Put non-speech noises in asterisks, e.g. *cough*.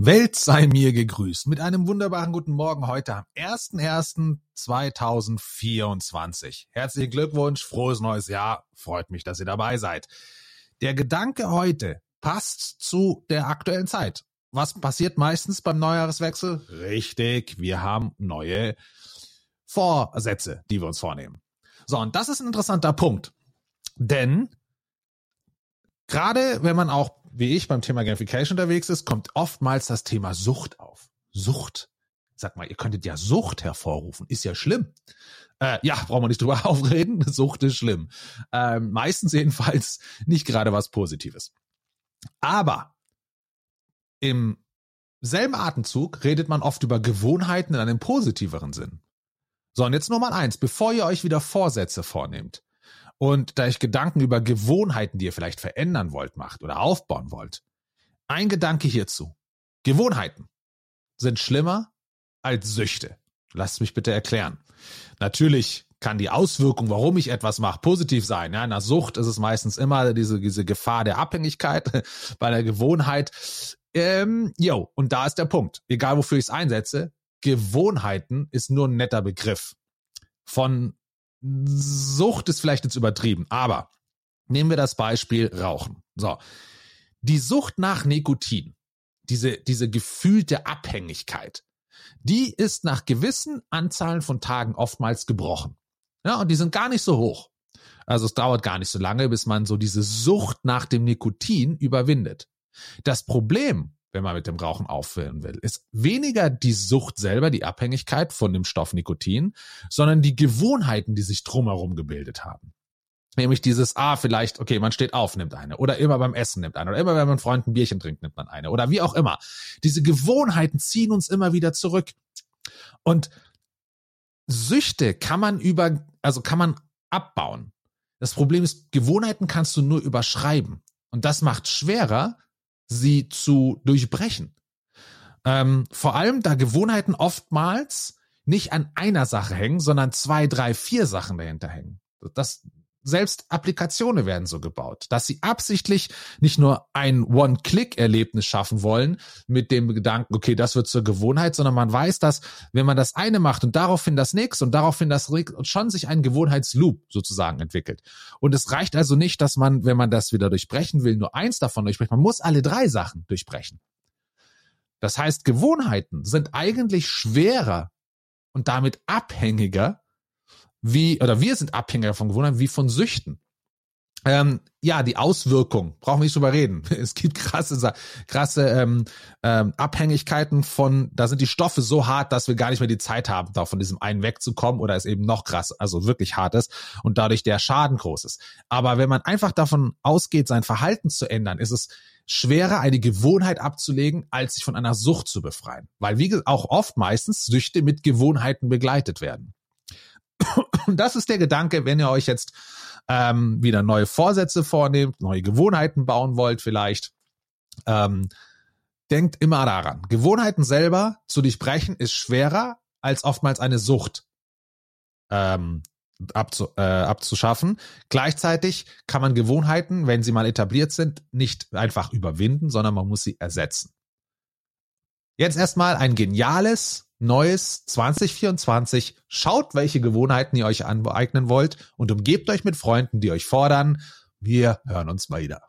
Welt sei mir gegrüßt mit einem wunderbaren guten Morgen heute am 01.01.2024. Herzlichen Glückwunsch, frohes neues Jahr, freut mich, dass ihr dabei seid. Der Gedanke heute passt zu der aktuellen Zeit. Was passiert meistens beim Neujahreswechsel? Richtig, wir haben neue Vorsätze, die wir uns vornehmen. So, und das ist ein interessanter Punkt. Denn gerade wenn man auch wie ich beim Thema Gamification unterwegs ist, kommt oftmals das Thema Sucht auf. Sucht. Sag mal, ihr könntet ja Sucht hervorrufen. Ist ja schlimm. Äh, ja, brauchen wir nicht drüber *laughs* aufreden. Sucht ist schlimm. Ähm, meistens jedenfalls nicht gerade was Positives. Aber im selben Atemzug redet man oft über Gewohnheiten in einem positiveren Sinn. So, und jetzt nur mal eins, bevor ihr euch wieder Vorsätze vornehmt und da ich Gedanken über Gewohnheiten, die ihr vielleicht verändern wollt, macht oder aufbauen wollt. Ein Gedanke hierzu. Gewohnheiten sind schlimmer als Süchte. Lasst mich bitte erklären. Natürlich kann die Auswirkung, warum ich etwas mache, positiv sein. Ja, in der Sucht ist es meistens immer diese, diese Gefahr der Abhängigkeit *laughs* bei der Gewohnheit. Ähm, und da ist der Punkt. Egal wofür ich es einsetze, Gewohnheiten ist nur ein netter Begriff. Von Sucht ist vielleicht jetzt übertrieben, aber nehmen wir das Beispiel Rauchen. So. Die Sucht nach Nikotin, diese, diese gefühlte Abhängigkeit, die ist nach gewissen Anzahlen von Tagen oftmals gebrochen. Ja, und die sind gar nicht so hoch. Also es dauert gar nicht so lange, bis man so diese Sucht nach dem Nikotin überwindet. Das Problem wenn man mit dem Rauchen aufhören will, ist weniger die Sucht selber, die Abhängigkeit von dem Stoff Nikotin, sondern die Gewohnheiten, die sich drumherum gebildet haben. Nämlich dieses, ah, vielleicht, okay, man steht auf, nimmt eine. Oder immer beim Essen nimmt eine. Oder immer, wenn man Freund ein Bierchen trinkt, nimmt man eine. Oder wie auch immer. Diese Gewohnheiten ziehen uns immer wieder zurück. Und Süchte kann man über, also kann man abbauen. Das Problem ist, Gewohnheiten kannst du nur überschreiben. Und das macht schwerer, sie zu durchbrechen. Ähm, vor allem, da Gewohnheiten oftmals nicht an einer Sache hängen, sondern zwei, drei, vier Sachen dahinter hängen. Das, selbst Applikationen werden so gebaut, dass sie absichtlich nicht nur ein One-Click-Erlebnis schaffen wollen mit dem Gedanken, okay, das wird zur Gewohnheit, sondern man weiß, dass wenn man das eine macht und daraufhin das nächste und daraufhin das und schon sich ein Gewohnheitsloop sozusagen entwickelt. Und es reicht also nicht, dass man, wenn man das wieder durchbrechen will, nur eins davon durchbrechen. Man muss alle drei Sachen durchbrechen. Das heißt, Gewohnheiten sind eigentlich schwerer und damit abhängiger wie, oder wir sind abhängiger von Gewohnheiten wie von Süchten. Ähm, ja, die Auswirkung, brauchen wir nicht drüber reden. *laughs* Es gibt krasse, krasse ähm, ähm, Abhängigkeiten von, da sind die Stoffe so hart, dass wir gar nicht mehr die Zeit haben, da von diesem einen wegzukommen oder es eben noch krass, also wirklich hart ist und dadurch der Schaden groß ist. Aber wenn man einfach davon ausgeht, sein Verhalten zu ändern, ist es schwerer, eine Gewohnheit abzulegen, als sich von einer Sucht zu befreien. Weil wie auch oft meistens Süchte mit Gewohnheiten begleitet werden. Und das ist der Gedanke, wenn ihr euch jetzt ähm, wieder neue Vorsätze vornehmt, neue Gewohnheiten bauen wollt vielleicht. Ähm, denkt immer daran, Gewohnheiten selber zu durchbrechen ist schwerer als oftmals eine Sucht ähm, abzu, äh, abzuschaffen. Gleichzeitig kann man Gewohnheiten, wenn sie mal etabliert sind, nicht einfach überwinden, sondern man muss sie ersetzen. Jetzt erstmal ein geniales neues 2024. Schaut, welche Gewohnheiten ihr euch aneignen wollt und umgebt euch mit Freunden, die euch fordern. Wir hören uns mal wieder.